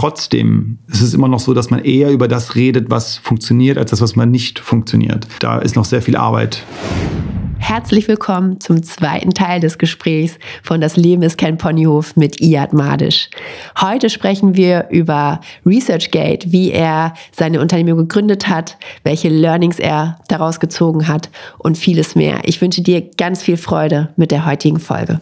trotzdem ist es immer noch so, dass man eher über das redet, was funktioniert, als das, was man nicht funktioniert. Da ist noch sehr viel Arbeit. Herzlich willkommen zum zweiten Teil des Gesprächs von Das Leben ist kein Ponyhof mit Iad Madisch. Heute sprechen wir über ResearchGate, wie er seine Unternehmung gegründet hat, welche Learnings er daraus gezogen hat und vieles mehr. Ich wünsche dir ganz viel Freude mit der heutigen Folge.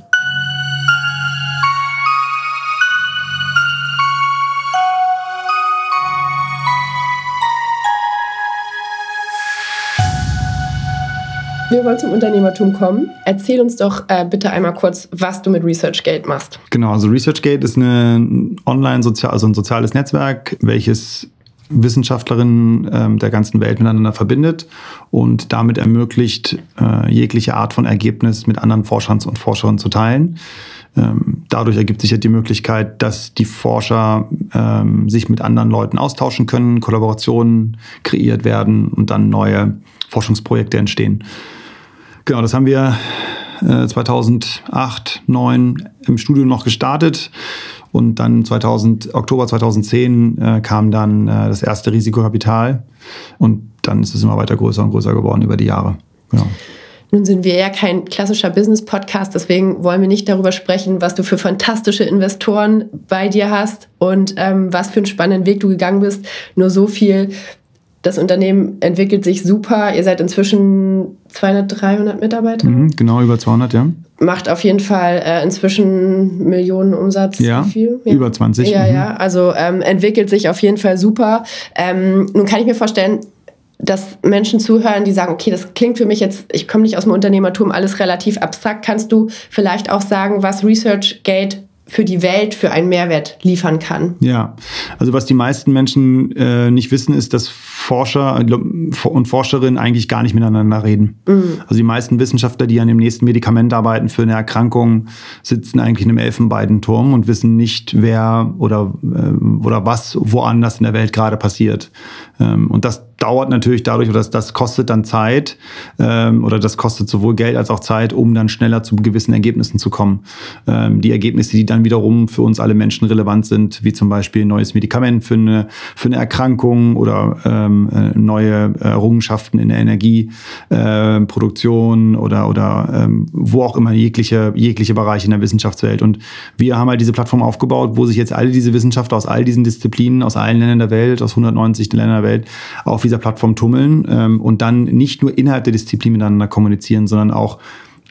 Wir wollen zum Unternehmertum kommen. Erzähl uns doch äh, bitte einmal kurz, was du mit ResearchGate machst. Genau, also ResearchGate ist eine online-sozial, also ein soziales Netzwerk, welches Wissenschaftlerinnen ähm, der ganzen Welt miteinander verbindet und damit ermöglicht, äh, jegliche Art von Ergebnis mit anderen Forschern und Forscherinnen zu teilen. Ähm, dadurch ergibt sich ja die Möglichkeit, dass die Forscher ähm, sich mit anderen Leuten austauschen können, Kollaborationen kreiert werden und dann neue Forschungsprojekte entstehen. Genau, das haben wir äh, 2008, 2009 im Studium noch gestartet. Und dann 2000, Oktober 2010 äh, kam dann äh, das erste Risikokapital. Und dann ist es immer weiter größer und größer geworden über die Jahre. Genau. Nun sind wir ja kein klassischer Business-Podcast, deswegen wollen wir nicht darüber sprechen, was du für fantastische Investoren bei dir hast und ähm, was für einen spannenden Weg du gegangen bist. Nur so viel das Unternehmen entwickelt sich super. Ihr seid inzwischen 200, 300 Mitarbeiter. Mhm, genau, über 200, ja. Macht auf jeden Fall äh, inzwischen Millionen Umsatz. Ja, viel? ja. über 20. Ja, mhm. ja, also ähm, entwickelt sich auf jeden Fall super. Ähm, nun kann ich mir vorstellen, dass Menschen zuhören, die sagen, okay, das klingt für mich jetzt, ich komme nicht aus dem Unternehmertum, alles relativ abstrakt. Kannst du vielleicht auch sagen, was ResearchGate für die Welt für einen Mehrwert liefern kann. Ja, also was die meisten Menschen äh, nicht wissen, ist, dass Forscher und Forscherinnen eigentlich gar nicht miteinander reden. Mhm. Also die meisten Wissenschaftler, die an dem nächsten Medikament arbeiten für eine Erkrankung, sitzen eigentlich in einem Elfenbeinturm und wissen nicht, wer oder, äh, oder was woanders in der Welt gerade passiert. Ähm, und das dauert natürlich dadurch, oder das, das kostet dann Zeit ähm, oder das kostet sowohl Geld als auch Zeit, um dann schneller zu gewissen Ergebnissen zu kommen. Ähm, die Ergebnisse, die dann wiederum für uns alle Menschen relevant sind, wie zum Beispiel ein neues Medikament für eine, für eine Erkrankung oder ähm, äh, neue Errungenschaften in der Energieproduktion äh, oder, oder ähm, wo auch immer jegliche, jegliche Bereiche in der Wissenschaftswelt. Und wir haben halt diese Plattform aufgebaut, wo sich jetzt alle diese Wissenschaftler aus all diesen Disziplinen, aus allen Ländern der Welt, aus 190 Ländern der Welt, auf dieser Plattform tummeln ähm, und dann nicht nur innerhalb der Disziplin miteinander kommunizieren, sondern auch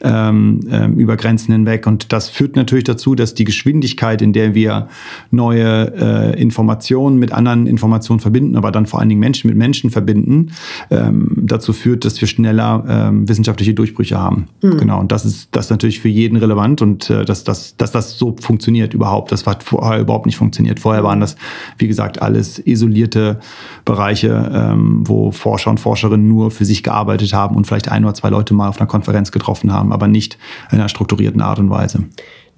ähm, ähm, über Grenzen hinweg. Und das führt natürlich dazu, dass die Geschwindigkeit, in der wir neue äh, Informationen mit anderen Informationen verbinden, aber dann vor allen Dingen Menschen mit Menschen verbinden, ähm, dazu führt, dass wir schneller ähm, wissenschaftliche Durchbrüche haben. Mhm. Genau. Und das ist das ist natürlich für jeden relevant und äh, dass, dass, dass das so funktioniert überhaupt. Das hat vorher überhaupt nicht funktioniert. Vorher waren das, wie gesagt, alles isolierte Bereiche, ähm, wo Forscher und Forscherinnen nur für sich gearbeitet haben und vielleicht ein oder zwei Leute mal auf einer Konferenz getroffen haben haben, aber nicht in einer strukturierten Art und Weise.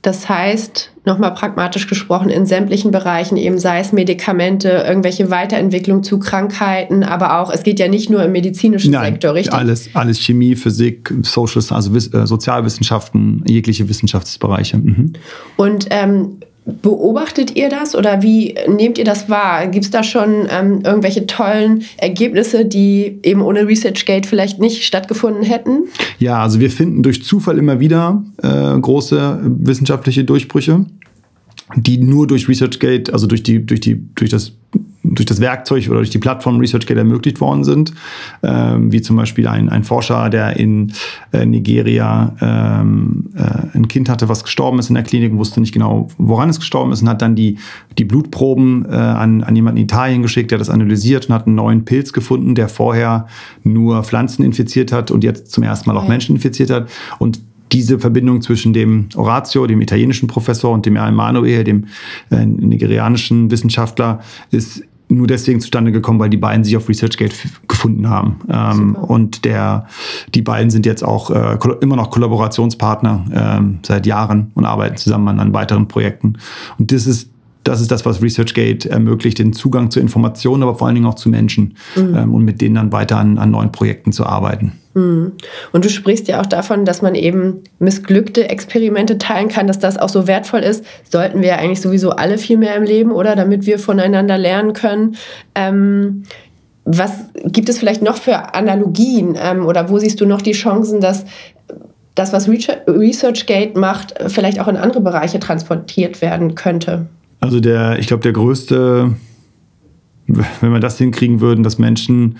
Das heißt, nochmal pragmatisch gesprochen, in sämtlichen Bereichen, eben sei es Medikamente, irgendwelche Weiterentwicklung zu Krankheiten, aber auch, es geht ja nicht nur im medizinischen Nein, Sektor, richtig? Alles, alles Chemie, Physik, Social, also äh, Sozialwissenschaften, jegliche Wissenschaftsbereiche. Mhm. Und ähm, Beobachtet ihr das oder wie nehmt ihr das wahr? Gibt es da schon ähm, irgendwelche tollen Ergebnisse, die eben ohne ResearchGate vielleicht nicht stattgefunden hätten? Ja, also wir finden durch Zufall immer wieder äh, große wissenschaftliche Durchbrüche, die nur durch ResearchGate, also durch, die, durch, die, durch das durch das Werkzeug oder durch die Plattform ResearchGate ermöglicht worden sind, ähm, wie zum Beispiel ein, ein Forscher, der in äh, Nigeria ähm, äh, ein Kind hatte, was gestorben ist in der Klinik und wusste nicht genau, woran es gestorben ist und hat dann die, die Blutproben äh, an, an jemanden in Italien geschickt, der das analysiert und hat einen neuen Pilz gefunden, der vorher nur Pflanzen infiziert hat und jetzt zum ersten Mal auch Menschen infiziert hat. Und diese Verbindung zwischen dem Orazio, dem italienischen Professor, und dem Emanuel, dem äh, nigerianischen Wissenschaftler, ist nur deswegen zustande gekommen, weil die beiden sich auf ResearchGate gefunden haben. Ähm, und der, die beiden sind jetzt auch äh, immer noch Kollaborationspartner ähm, seit Jahren und arbeiten zusammen an, weiteren Projekten. Und das ist das ist das, was ResearchGate ermöglicht, den Zugang zu Informationen, aber vor allen Dingen auch zu Menschen mhm. ähm, und mit denen dann weiter an, an neuen Projekten zu arbeiten. Hm. Und du sprichst ja auch davon, dass man eben missglückte Experimente teilen kann, dass das auch so wertvoll ist. Sollten wir eigentlich sowieso alle viel mehr im Leben, oder? Damit wir voneinander lernen können. Ähm, was gibt es vielleicht noch für Analogien ähm, oder wo siehst du noch die Chancen, dass das, was ResearchGate macht, vielleicht auch in andere Bereiche transportiert werden könnte? Also der, ich glaube, der größte, wenn wir das hinkriegen würden, dass Menschen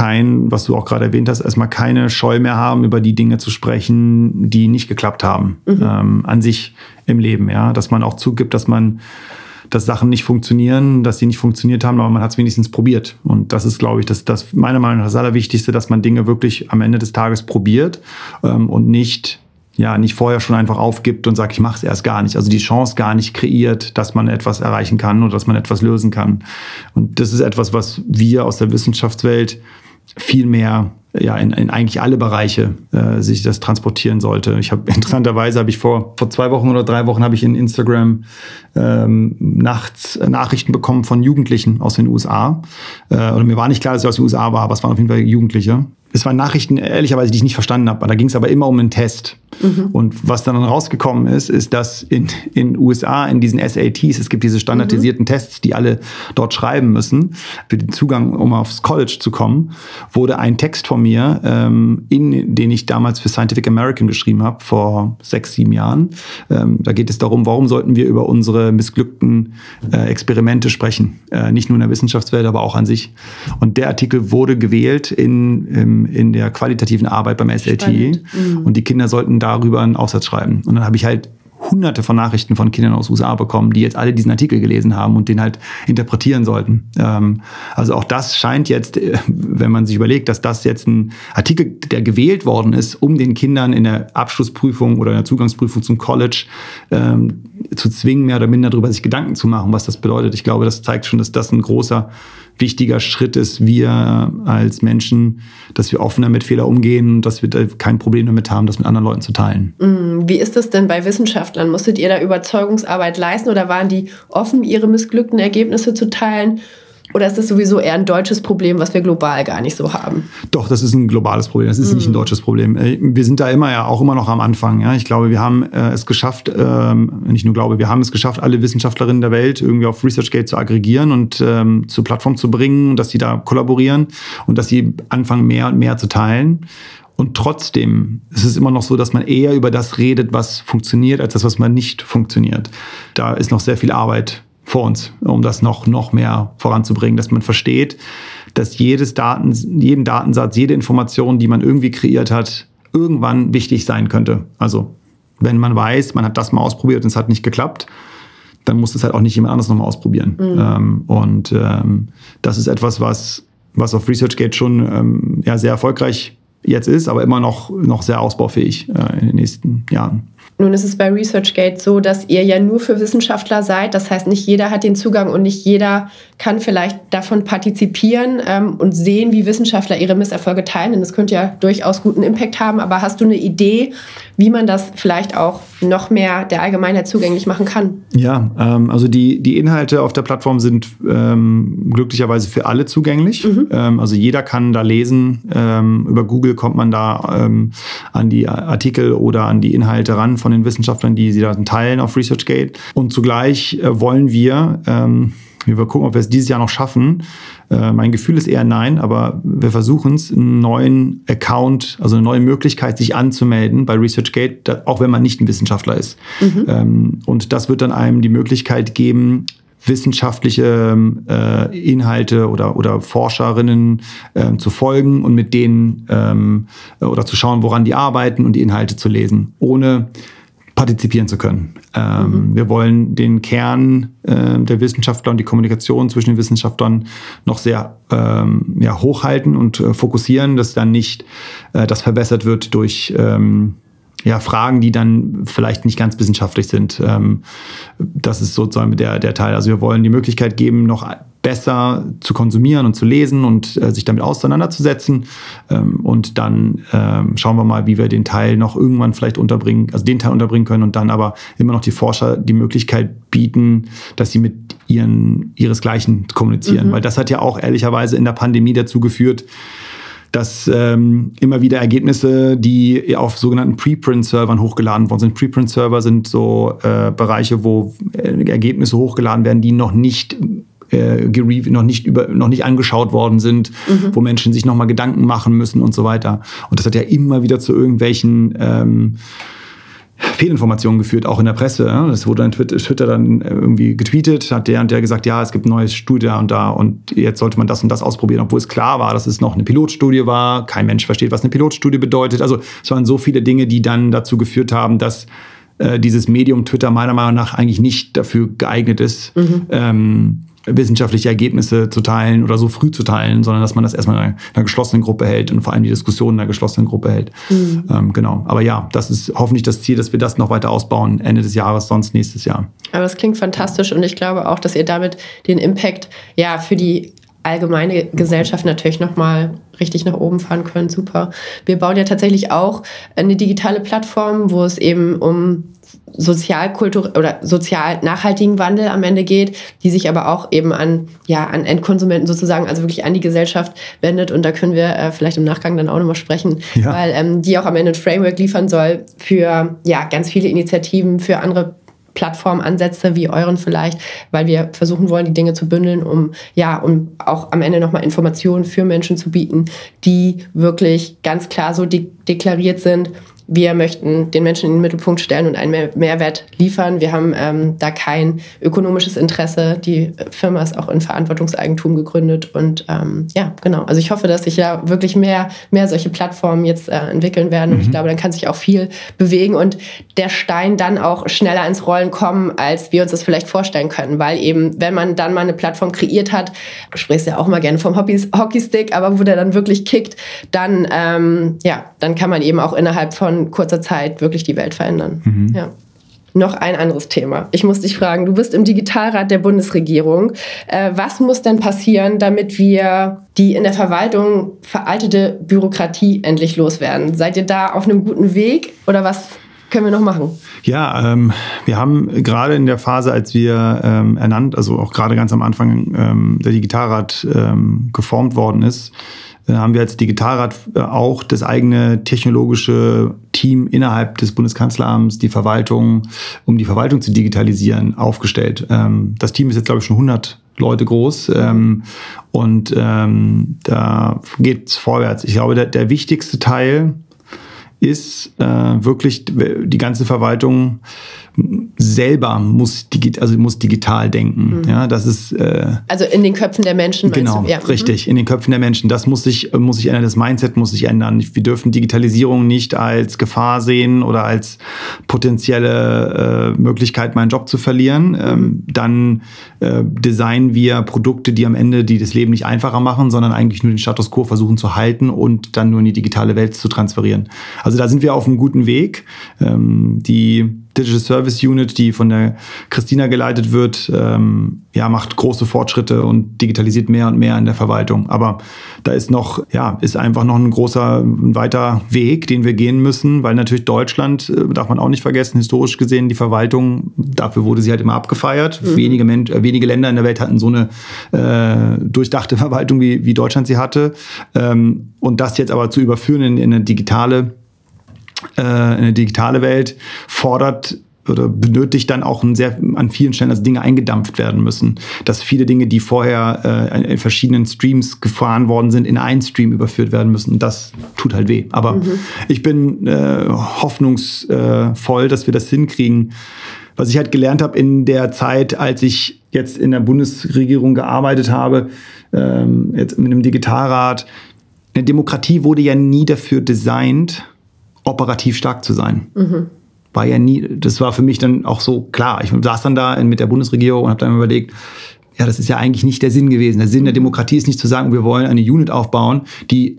kein, was du auch gerade erwähnt hast, erstmal keine Scheu mehr haben, über die Dinge zu sprechen, die nicht geklappt haben mhm. ähm, an sich im Leben, ja, dass man auch zugibt, dass man dass Sachen nicht funktionieren, dass sie nicht funktioniert haben, aber man hat es wenigstens probiert. Und das ist, glaube ich, das, das meiner Meinung nach das Allerwichtigste, dass man Dinge wirklich am Ende des Tages probiert ähm, und nicht ja, nicht vorher schon einfach aufgibt und sagt, ich mache es erst gar nicht. Also die Chance gar nicht kreiert, dass man etwas erreichen kann oder dass man etwas lösen kann. Und das ist etwas, was wir aus der Wissenschaftswelt viel mehr ja, in, in eigentlich alle Bereiche äh, sich das transportieren sollte. Ich habe interessanterweise habe ich vor, vor zwei Wochen oder drei Wochen habe ich in Instagram ähm, nachts Nachrichten bekommen von Jugendlichen aus den USA. Äh, oder mir war nicht klar, dass ich aus den USA war, aber es waren auf jeden Fall Jugendliche es waren Nachrichten, ehrlicherweise, die ich nicht verstanden habe. Da ging es aber immer um einen Test. Mhm. Und was dann rausgekommen ist, ist, dass in den USA in diesen SATs, es gibt diese standardisierten mhm. Tests, die alle dort schreiben müssen, für den Zugang, um aufs College zu kommen, wurde ein Text von mir, ähm, in, den ich damals für Scientific American geschrieben habe, vor sechs, sieben Jahren. Ähm, da geht es darum, warum sollten wir über unsere missglückten äh, Experimente sprechen. Äh, nicht nur in der Wissenschaftswelt, aber auch an sich. Und der Artikel wurde gewählt in, im in der qualitativen Arbeit beim SLT. Mhm. Und die Kinder sollten darüber einen Aufsatz schreiben. Und dann habe ich halt hunderte von Nachrichten von Kindern aus USA bekommen, die jetzt alle diesen Artikel gelesen haben und den halt interpretieren sollten. Ähm, also auch das scheint jetzt, äh, wenn man sich überlegt, dass das jetzt ein Artikel, der gewählt worden ist, um den Kindern in der Abschlussprüfung oder in der Zugangsprüfung zum College ähm, zu zwingen, mehr oder minder darüber sich Gedanken zu machen, was das bedeutet. Ich glaube, das zeigt schon, dass das ein großer wichtiger Schritt ist, wir als Menschen, dass wir offener mit Fehler umgehen dass wir kein Problem damit haben, das mit anderen Leuten zu teilen. Mm, wie ist das denn bei Wissenschaftlern? Musstet ihr da Überzeugungsarbeit leisten oder waren die offen, ihre missglückten Ergebnisse zu teilen? Oder ist das sowieso eher ein deutsches Problem, was wir global gar nicht so haben? Doch, das ist ein globales Problem. Das ist mhm. nicht ein deutsches Problem. Äh, wir sind da immer ja auch immer noch am Anfang. Ja, ich glaube, wir haben äh, es geschafft, ähm, nicht nur glaube, wir haben es geschafft, alle Wissenschaftlerinnen der Welt irgendwie auf ResearchGate zu aggregieren und ähm, zur Plattform zu bringen, dass sie da kollaborieren und dass sie anfangen, mehr und mehr zu teilen. Und trotzdem ist es immer noch so, dass man eher über das redet, was funktioniert, als das, was man nicht funktioniert. Da ist noch sehr viel Arbeit vor uns, um das noch, noch mehr voranzubringen, dass man versteht, dass jedes Daten, jeden Datensatz, jede Information, die man irgendwie kreiert hat, irgendwann wichtig sein könnte. Also wenn man weiß, man hat das mal ausprobiert und es hat nicht geklappt, dann muss es halt auch nicht jemand anderes nochmal ausprobieren. Mhm. Ähm, und ähm, das ist etwas, was, was auf ResearchGate schon ähm, ja, sehr erfolgreich jetzt ist, aber immer noch, noch sehr ausbaufähig äh, in den nächsten Jahren. Nun ist es bei ResearchGate so, dass ihr ja nur für Wissenschaftler seid. Das heißt, nicht jeder hat den Zugang und nicht jeder kann vielleicht davon partizipieren ähm, und sehen, wie Wissenschaftler ihre Misserfolge teilen. Denn das könnte ja durchaus guten Impact haben. Aber hast du eine Idee, wie man das vielleicht auch noch mehr der Allgemeinheit zugänglich machen kann? Ja, ähm, also die, die Inhalte auf der Plattform sind ähm, glücklicherweise für alle zugänglich. Mhm. Ähm, also jeder kann da lesen. Ähm, über Google kommt man da ähm, an die Artikel oder an die Inhalte ran von den Wissenschaftlern, die sie da teilen auf ResearchGate. Und zugleich äh, wollen wir, ähm, wir gucken, ob wir es dieses Jahr noch schaffen. Äh, mein Gefühl ist eher nein, aber wir versuchen es, einen neuen Account, also eine neue Möglichkeit, sich anzumelden bei ResearchGate, auch wenn man nicht ein Wissenschaftler ist. Mhm. Ähm, und das wird dann einem die Möglichkeit geben, wissenschaftliche äh, Inhalte oder, oder Forscherinnen äh, zu folgen und mit denen ähm, oder zu schauen, woran die arbeiten und die Inhalte zu lesen, ohne partizipieren zu können. Ähm, mhm. Wir wollen den Kern äh, der Wissenschaftler und die Kommunikation zwischen den Wissenschaftlern noch sehr ähm, ja, hochhalten und äh, fokussieren, dass dann nicht äh, das verbessert wird durch ähm, ja, Fragen, die dann vielleicht nicht ganz wissenschaftlich sind. Ähm, das ist sozusagen der, der Teil. Also wir wollen die Möglichkeit geben, noch besser zu konsumieren und zu lesen und äh, sich damit auseinanderzusetzen. Ähm, und dann ähm, schauen wir mal, wie wir den Teil noch irgendwann vielleicht unterbringen, also den Teil unterbringen können und dann aber immer noch die Forscher die Möglichkeit bieten, dass sie mit ihren, ihresgleichen kommunizieren. Mhm. Weil das hat ja auch ehrlicherweise in der Pandemie dazu geführt, dass ähm, immer wieder Ergebnisse, die auf sogenannten Preprint-Servern hochgeladen worden sind. Preprint-Server sind so äh, Bereiche, wo äh, Ergebnisse hochgeladen werden, die noch nicht äh, noch nicht über, noch nicht angeschaut worden sind, mhm. wo Menschen sich nochmal Gedanken machen müssen und so weiter. Und das hat ja immer wieder zu irgendwelchen ähm, Fehlinformationen geführt, auch in der Presse. Das wurde dann Twitter dann irgendwie getweetet, hat der und der gesagt, ja, es gibt ein neues Studie da und da und jetzt sollte man das und das ausprobieren, obwohl es klar war, dass es noch eine Pilotstudie war. Kein Mensch versteht, was eine Pilotstudie bedeutet. Also es waren so viele Dinge, die dann dazu geführt haben, dass äh, dieses Medium Twitter meiner Meinung nach eigentlich nicht dafür geeignet ist, mhm. ähm, wissenschaftliche Ergebnisse zu teilen oder so früh zu teilen, sondern dass man das erstmal in einer, einer geschlossenen Gruppe hält und vor allem die Diskussion in einer geschlossenen Gruppe hält. Mhm. Ähm, genau. Aber ja, das ist hoffentlich das Ziel, dass wir das noch weiter ausbauen, Ende des Jahres, sonst nächstes Jahr. Aber das klingt fantastisch und ich glaube auch, dass ihr damit den Impact ja für die allgemeine Gesellschaft natürlich nochmal richtig nach oben fahren könnt. Super. Wir bauen ja tatsächlich auch eine digitale Plattform, wo es eben um sozialkultur oder sozial nachhaltigen Wandel am Ende geht, die sich aber auch eben an, ja, an Endkonsumenten sozusagen, also wirklich an die Gesellschaft wendet. Und da können wir äh, vielleicht im Nachgang dann auch nochmal sprechen, ja. weil ähm, die auch am Ende ein Framework liefern soll für ja, ganz viele Initiativen, für andere Plattformansätze wie euren vielleicht, weil wir versuchen wollen, die Dinge zu bündeln, um ja, um auch am Ende nochmal Informationen für Menschen zu bieten, die wirklich ganz klar so de deklariert sind, wir möchten den Menschen in den Mittelpunkt stellen und einen Mehrwert liefern. Wir haben ähm, da kein ökonomisches Interesse. Die Firma ist auch in Verantwortungseigentum gegründet. Und ähm, ja, genau. Also ich hoffe, dass sich ja wirklich mehr, mehr solche Plattformen jetzt äh, entwickeln werden. Und mhm. ich glaube, dann kann sich auch viel bewegen und der Stein dann auch schneller ins Rollen kommen, als wir uns das vielleicht vorstellen können. Weil eben, wenn man dann mal eine Plattform kreiert hat, du sprichst ja auch mal gerne vom Hockeystick, aber wo der dann wirklich kickt, dann, ähm, ja, dann kann man eben auch innerhalb von kurzer Zeit wirklich die Welt verändern. Mhm. Ja. Noch ein anderes Thema. Ich muss dich fragen, du bist im Digitalrat der Bundesregierung. Äh, was muss denn passieren, damit wir die in der Verwaltung veraltete Bürokratie endlich loswerden? Seid ihr da auf einem guten Weg oder was können wir noch machen? Ja, ähm, wir haben gerade in der Phase, als wir ähm, ernannt, also auch gerade ganz am Anfang ähm, der Digitalrat ähm, geformt worden ist, haben wir als Digitalrat äh, auch das eigene technologische Team innerhalb des Bundeskanzleramts, die Verwaltung, um die Verwaltung zu digitalisieren, aufgestellt. Ähm, das Team ist jetzt, glaube ich, schon 100 Leute groß ähm, und ähm, da geht es vorwärts. Ich glaube, der, der wichtigste Teil ist äh, wirklich die ganze Verwaltung selber muss, digi also muss digital denken. Mhm. Ja, das ist, äh, also in den Köpfen der Menschen. Genau, ja. richtig, in den Köpfen der Menschen. Das muss sich, muss sich ändern, das Mindset muss sich ändern. Wir dürfen Digitalisierung nicht als Gefahr sehen oder als potenzielle äh, Möglichkeit, meinen Job zu verlieren. Ähm, dann äh, designen wir Produkte, die am Ende die das Leben nicht einfacher machen, sondern eigentlich nur den Status quo versuchen zu halten und dann nur in die digitale Welt zu transferieren. Also da sind wir auf einem guten Weg. Ähm, die Digital Service Unit, die von der Christina geleitet wird, ähm, ja, macht große Fortschritte und digitalisiert mehr und mehr in der Verwaltung. Aber da ist noch, ja, ist einfach noch ein großer, ein weiter Weg, den wir gehen müssen, weil natürlich Deutschland, äh, darf man auch nicht vergessen, historisch gesehen, die Verwaltung, dafür wurde sie halt immer abgefeiert. Mhm. Wenige, Men äh, wenige Länder in der Welt hatten so eine äh, durchdachte Verwaltung, wie, wie Deutschland sie hatte. Ähm, und das jetzt aber zu überführen in, in eine digitale äh, eine digitale Welt fordert oder benötigt dann auch ein sehr, an vielen Stellen, dass Dinge eingedampft werden müssen. Dass viele Dinge, die vorher äh, in verschiedenen Streams gefahren worden sind, in einen Stream überführt werden müssen. Das tut halt weh. Aber mhm. ich bin äh, hoffnungsvoll, dass wir das hinkriegen. Was ich halt gelernt habe in der Zeit, als ich jetzt in der Bundesregierung gearbeitet habe, ähm, jetzt mit einem Digitalrat, eine Demokratie wurde ja nie dafür designt, operativ stark zu sein. Mhm. War ja nie, das war für mich dann auch so klar. Ich saß dann da mit der Bundesregierung und habe dann überlegt, ja, das ist ja eigentlich nicht der Sinn gewesen. Der Sinn der Demokratie ist nicht zu sagen, wir wollen eine Unit aufbauen, die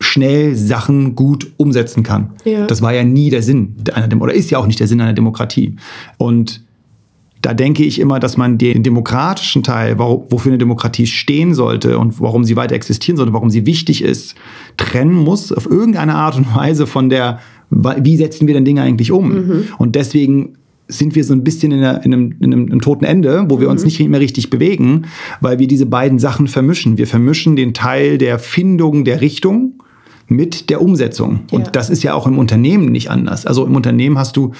schnell Sachen gut umsetzen kann. Ja. Das war ja nie der Sinn einer Dem oder ist ja auch nicht der Sinn einer Demokratie. Und da denke ich immer, dass man den demokratischen Teil, wofür eine Demokratie stehen sollte und warum sie weiter existieren sollte, warum sie wichtig ist, trennen muss auf irgendeine Art und Weise von der, wie setzen wir denn Dinge eigentlich um? Mhm. Und deswegen sind wir so ein bisschen in, einer, in, einem, in, einem, einem, toten Ende, wo wir mhm. uns nicht mehr richtig bewegen, weil wir diese beiden Sachen vermischen. Wir vermischen den Teil der Findung der Richtung mit der Umsetzung. Ja. Und das ist ja auch im Unternehmen nicht anders. Also im Unternehmen hast du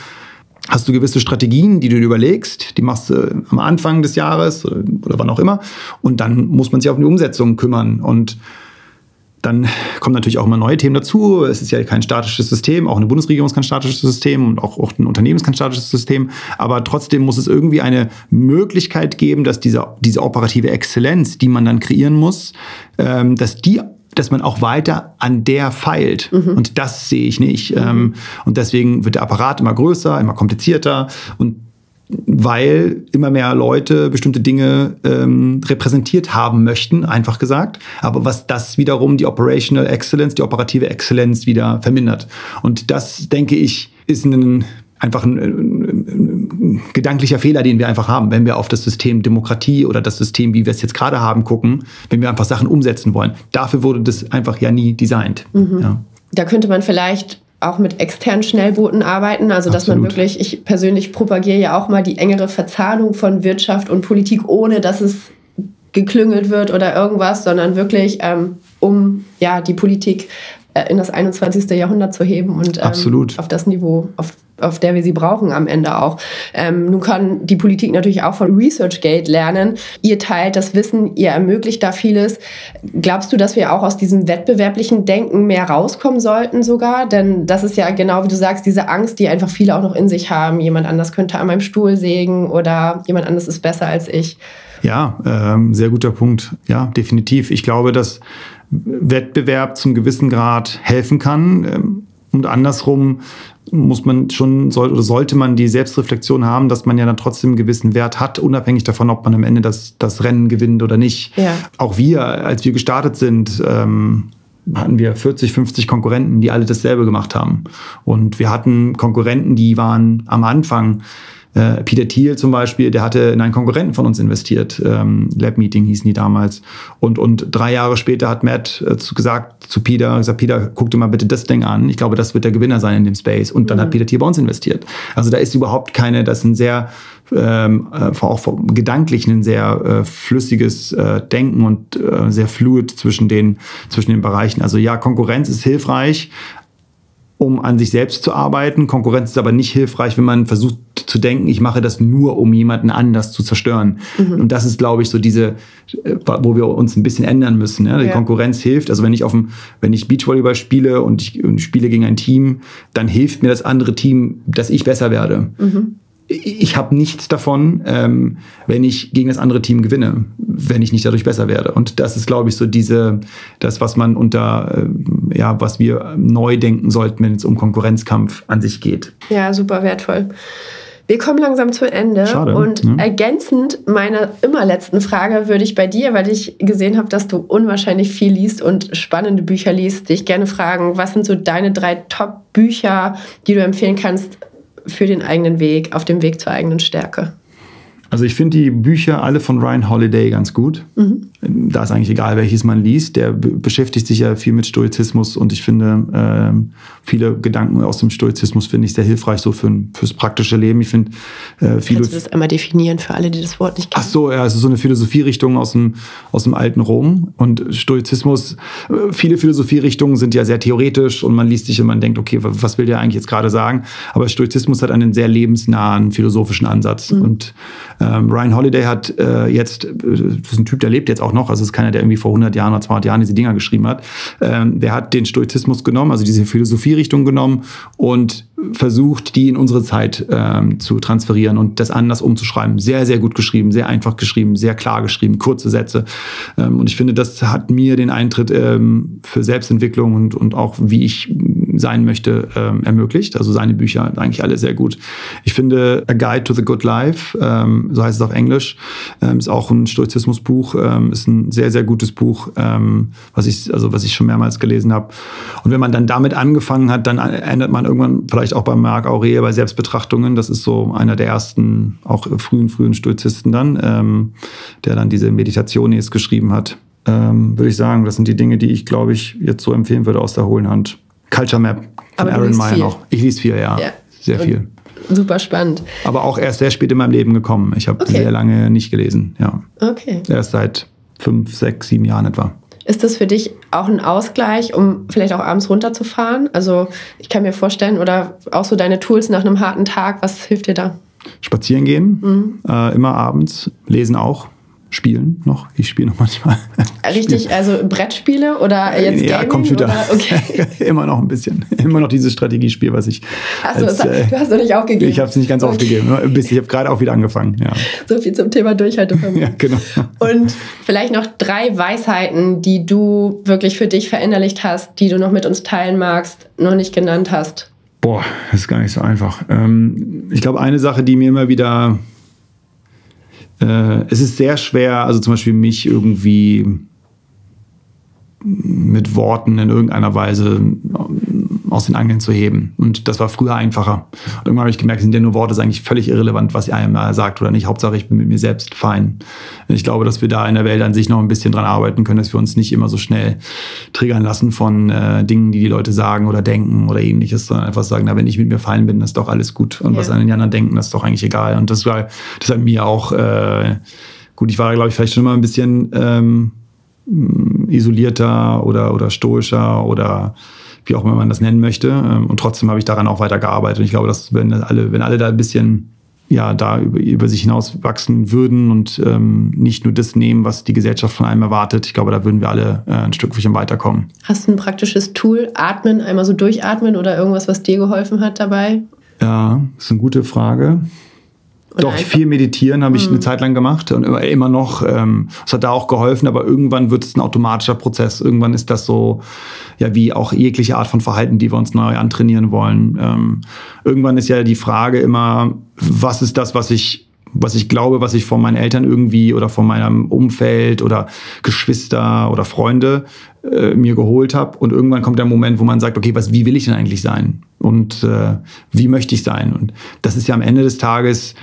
hast du gewisse Strategien, die du dir überlegst, die machst du am Anfang des Jahres oder, oder wann auch immer und dann muss man sich auch um die Umsetzung kümmern und dann kommen natürlich auch immer neue Themen dazu. Es ist ja kein statisches System, auch eine Bundesregierung ist kein statisches System und auch, auch ein Unternehmen ist kein statisches System. Aber trotzdem muss es irgendwie eine Möglichkeit geben, dass diese, diese operative Exzellenz, die man dann kreieren muss, ähm, dass die dass man auch weiter an der feilt. Mhm. Und das sehe ich nicht. Mhm. und deswegen wird der Apparat immer größer, immer komplizierter. Und weil immer mehr Leute bestimmte Dinge ähm, repräsentiert haben möchten, einfach gesagt. Aber was das wiederum die Operational Excellence, die operative Exzellenz wieder vermindert. Und das, denke ich, ist ein, einfach ein, ein, ein, gedanklicher Fehler, den wir einfach haben, wenn wir auf das System Demokratie oder das System, wie wir es jetzt gerade haben, gucken, wenn wir einfach Sachen umsetzen wollen. Dafür wurde das einfach ja nie designt. Mhm. Ja. Da könnte man vielleicht auch mit externen Schnellbooten arbeiten. Also dass Absolut. man wirklich, ich persönlich propagiere ja auch mal die engere Verzahnung von Wirtschaft und Politik, ohne dass es geklüngelt wird oder irgendwas, sondern wirklich ähm, um ja die Politik in das 21. Jahrhundert zu heben und ähm, auf das Niveau, auf auf der wir sie brauchen am Ende auch. Ähm, nun kann die Politik natürlich auch von ResearchGate lernen. Ihr teilt das Wissen, ihr ermöglicht da vieles. Glaubst du, dass wir auch aus diesem wettbewerblichen Denken mehr rauskommen sollten sogar? Denn das ist ja genau wie du sagst, diese Angst, die einfach viele auch noch in sich haben. Jemand anders könnte an meinem Stuhl sägen oder jemand anders ist besser als ich. Ja, ähm, sehr guter Punkt. Ja, definitiv. Ich glaube, dass Wettbewerb zum gewissen Grad helfen kann. Ähm, und andersrum muss man schon, soll, oder sollte man die Selbstreflexion haben, dass man ja dann trotzdem einen gewissen Wert hat, unabhängig davon, ob man am Ende das, das Rennen gewinnt oder nicht. Ja. Auch wir, als wir gestartet sind, ähm, hatten wir 40, 50 Konkurrenten, die alle dasselbe gemacht haben. Und wir hatten Konkurrenten, die waren am Anfang äh, Peter Thiel zum Beispiel, der hatte in einen Konkurrenten von uns investiert. Ähm, Lab Meeting hießen die damals. Und, und drei Jahre später hat Matt äh, zu, gesagt zu Peter, gesagt, Peter, guck dir mal bitte das Ding an. Ich glaube, das wird der Gewinner sein in dem Space. Und dann mhm. hat Peter Thiel bei uns investiert. Also da ist überhaupt keine, das ist ein sehr ähm, äh, auch gedanklich ein sehr äh, flüssiges äh, Denken und äh, sehr fluid zwischen den, zwischen den Bereichen. Also ja, Konkurrenz ist hilfreich, um an sich selbst zu arbeiten. Konkurrenz ist aber nicht hilfreich, wenn man versucht zu denken, ich mache das nur, um jemanden anders zu zerstören. Mhm. Und das ist, glaube ich, so diese, äh, wo wir uns ein bisschen ändern müssen. Ja? Die ja. Konkurrenz hilft. Also wenn ich auf dem, wenn ich Beachvolleyball spiele und ich, und spiele gegen ein Team, dann hilft mir das andere Team, dass ich besser werde. Mhm ich habe nichts davon, ähm, wenn ich gegen das andere Team gewinne, wenn ich nicht dadurch besser werde. Und das ist, glaube ich, so diese, das, was man unter, äh, ja, was wir neu denken sollten, wenn es um Konkurrenzkampf an sich geht. Ja, super wertvoll. Wir kommen langsam zu Ende. Schade, und ne? ergänzend meiner immer letzten Frage würde ich bei dir, weil ich gesehen habe, dass du unwahrscheinlich viel liest und spannende Bücher liest, dich gerne fragen, was sind so deine drei Top-Bücher, die du empfehlen kannst, für den eigenen Weg, auf dem Weg zur eigenen Stärke? Also ich finde die Bücher alle von Ryan Holiday ganz gut. Mhm. Da ist eigentlich egal, welches man liest. Der beschäftigt sich ja viel mit Stoizismus und ich finde äh, viele Gedanken aus dem Stoizismus finde ich sehr hilfreich so für, fürs praktische Leben. Ich finde äh, viele. Kannst du das einmal definieren für alle, die das Wort nicht kennen? Ach so, ja, es ist so eine Philosophierichtung aus dem aus dem alten Rom und Stoizismus. Äh, viele Philosophierichtungen sind ja sehr theoretisch und man liest sich und man denkt, okay, was will der eigentlich jetzt gerade sagen? Aber Stoizismus hat einen sehr lebensnahen philosophischen Ansatz mhm. und ähm, Ryan Holiday hat äh, jetzt, äh, das ist ein Typ, der lebt jetzt auch noch, also ist keiner, der irgendwie vor 100 Jahren oder 200 Jahren diese Dinger geschrieben hat. Ähm, der hat den Stoizismus genommen, also diese Philosophierichtung genommen und versucht, die in unsere Zeit ähm, zu transferieren und das anders umzuschreiben. Sehr, sehr gut geschrieben, sehr einfach geschrieben, sehr klar geschrieben, kurze Sätze. Ähm, und ich finde, das hat mir den Eintritt ähm, für Selbstentwicklung und, und auch wie ich sein möchte, ähm, ermöglicht. Also seine Bücher eigentlich alle sehr gut. Ich finde A Guide to the Good Life, ähm, so heißt es auf Englisch, ähm, ist auch ein Stoizismusbuch, ähm, ist ein sehr, sehr gutes Buch, ähm, was ich, also was ich schon mehrmals gelesen habe. Und wenn man dann damit angefangen hat, dann ändert man irgendwann vielleicht auch bei Marc Aurel bei Selbstbetrachtungen. Das ist so einer der ersten, auch frühen, frühen Stoizisten dann, ähm, der dann diese Meditation jetzt geschrieben hat. Ähm, würde ich sagen, das sind die Dinge, die ich, glaube ich, jetzt so empfehlen würde aus der hohlen Hand. Culture Map von Aaron Meyer noch. Ich lese viel, ja. ja. Sehr viel. Super spannend. Aber auch erst sehr spät in meinem Leben gekommen. Ich habe okay. sehr lange nicht gelesen, ja. Okay. Erst seit fünf, sechs, sieben Jahren etwa. Ist das für dich auch ein Ausgleich, um vielleicht auch abends runterzufahren? Also ich kann mir vorstellen, oder auch so deine Tools nach einem harten Tag, was hilft dir da? Spazieren gehen, mhm. äh, immer abends, lesen auch spielen noch. Ich spiele noch manchmal. Richtig, also Brettspiele oder jetzt ja, Gaming? Computer. Oder? Okay. Immer noch ein bisschen. Immer noch dieses Strategiespiel, was ich. Achso, äh, du hast noch nicht aufgegeben. Ich habe es nicht ganz okay. aufgegeben. Ich habe gerade auch wieder angefangen. Ja. So viel zum Thema Durchhaltevermögen. ja, genau. Und vielleicht noch drei Weisheiten, die du wirklich für dich verinnerlicht hast, die du noch mit uns teilen magst, noch nicht genannt hast. Boah, das ist gar nicht so einfach. Ähm, ich glaube, eine Sache, die mir immer wieder äh, es ist sehr schwer, also zum Beispiel mich irgendwie mit Worten in irgendeiner Weise aus den Angeln zu heben. Und das war früher einfacher. Und irgendwann habe ich gemerkt, sind ja nur Worte, ist eigentlich völlig irrelevant, was ihr einem sagt oder nicht. Hauptsache, ich bin mit mir selbst fein. Ich glaube, dass wir da in der Welt an sich noch ein bisschen dran arbeiten können, dass wir uns nicht immer so schnell triggern lassen von äh, Dingen, die die Leute sagen oder denken oder ähnliches, sondern einfach sagen, na, wenn ich mit mir fein bin, ist doch alles gut. Und ja. was an den anderen denken, das ist doch eigentlich egal. Und das war, das hat mir auch, äh, gut, ich war, glaube ich, vielleicht schon immer ein bisschen ähm, isolierter oder, oder stoischer oder wie auch immer man das nennen möchte. Ähm, und trotzdem habe ich daran auch weiter gearbeitet. Und ich glaube, dass wenn alle, wenn alle da ein bisschen ja, da über, über sich hinaus wachsen würden und ähm, nicht nur das nehmen, was die Gesellschaft von einem erwartet. Ich glaube, da würden wir alle äh, ein Stück Stückchen weiterkommen. Hast du ein praktisches Tool, atmen, einmal so durchatmen oder irgendwas, was dir geholfen hat dabei? Ja, das ist eine gute Frage. Doch, viel meditieren habe ich mhm. eine Zeit lang gemacht und immer noch. Ähm, es hat da auch geholfen, aber irgendwann wird es ein automatischer Prozess. Irgendwann ist das so, ja, wie auch jegliche Art von Verhalten, die wir uns neu antrainieren wollen. Ähm, irgendwann ist ja die Frage immer, was ist das, was ich was ich glaube, was ich von meinen Eltern irgendwie oder von meinem Umfeld oder Geschwister oder Freunde äh, mir geholt habe. Und irgendwann kommt der Moment, wo man sagt, okay, was, wie will ich denn eigentlich sein? Und äh, wie möchte ich sein? Und das ist ja am Ende des Tages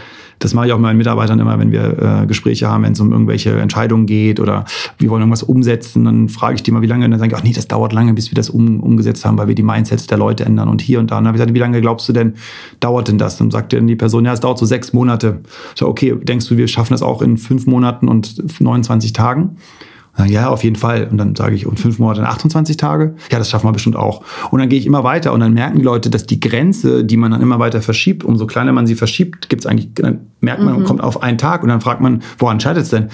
das mache ich auch meinen Mitarbeitern immer, wenn wir äh, Gespräche haben, wenn es um irgendwelche Entscheidungen geht oder wir wollen irgendwas umsetzen, dann frage ich die mal, wie lange, und dann sagen die, ach nee, das dauert lange, bis wir das um, umgesetzt haben, weil wir die Mindsets der Leute ändern und hier und da. Und dann habe ich gesagt, wie lange glaubst du denn, dauert denn das? Dann sagt dann die Person, ja, es dauert so sechs Monate. So, okay, denkst du, wir schaffen das auch in fünf Monaten und 29 Tagen? Ja, auf jeden Fall. Und dann sage ich, und fünf Monate und 28 Tage? Ja, das schaffen wir bestimmt auch. Und dann gehe ich immer weiter und dann merken die Leute, dass die Grenze, die man dann immer weiter verschiebt, umso kleiner man sie verschiebt, gibt es eigentlich, dann merkt man, mhm. kommt auf einen Tag und dann fragt man, woran scheitert es denn?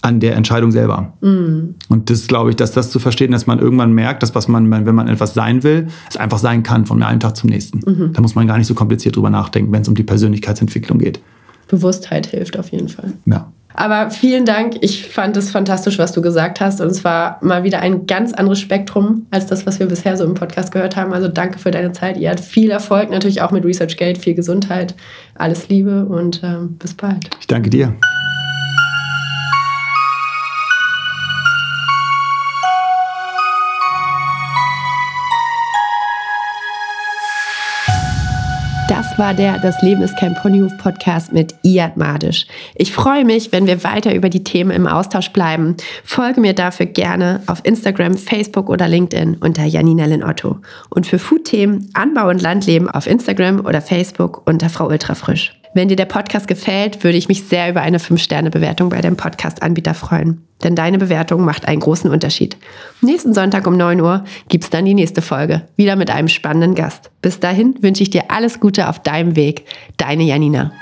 An der Entscheidung selber. Mhm. Und das glaube ich, dass das zu verstehen, dass man irgendwann merkt, dass was man, wenn man etwas sein will, es einfach sein kann von einem Tag zum nächsten. Mhm. Da muss man gar nicht so kompliziert drüber nachdenken, wenn es um die Persönlichkeitsentwicklung geht. Bewusstheit hilft auf jeden Fall. Ja. Aber vielen Dank. Ich fand es fantastisch, was du gesagt hast. Und es war mal wieder ein ganz anderes Spektrum als das, was wir bisher so im Podcast gehört haben. Also danke für deine Zeit. Ihr habt viel Erfolg, natürlich auch mit ResearchGate, viel Gesundheit. Alles Liebe und ähm, bis bald. Ich danke dir. War der Das Leben ist kein Ponyhof Podcast mit Iad Madisch. Ich freue mich, wenn wir weiter über die Themen im Austausch bleiben. Folge mir dafür gerne auf Instagram, Facebook oder LinkedIn unter Janinellen Otto. Und für Food-Themen, Anbau und Landleben auf Instagram oder Facebook unter Frau Ultrafrisch. Wenn dir der Podcast gefällt, würde ich mich sehr über eine 5-Sterne-Bewertung bei dem Podcast-Anbieter freuen. Denn deine Bewertung macht einen großen Unterschied. Nächsten Sonntag um 9 Uhr gibt's dann die nächste Folge. Wieder mit einem spannenden Gast. Bis dahin wünsche ich dir alles Gute auf deinem Weg. Deine Janina.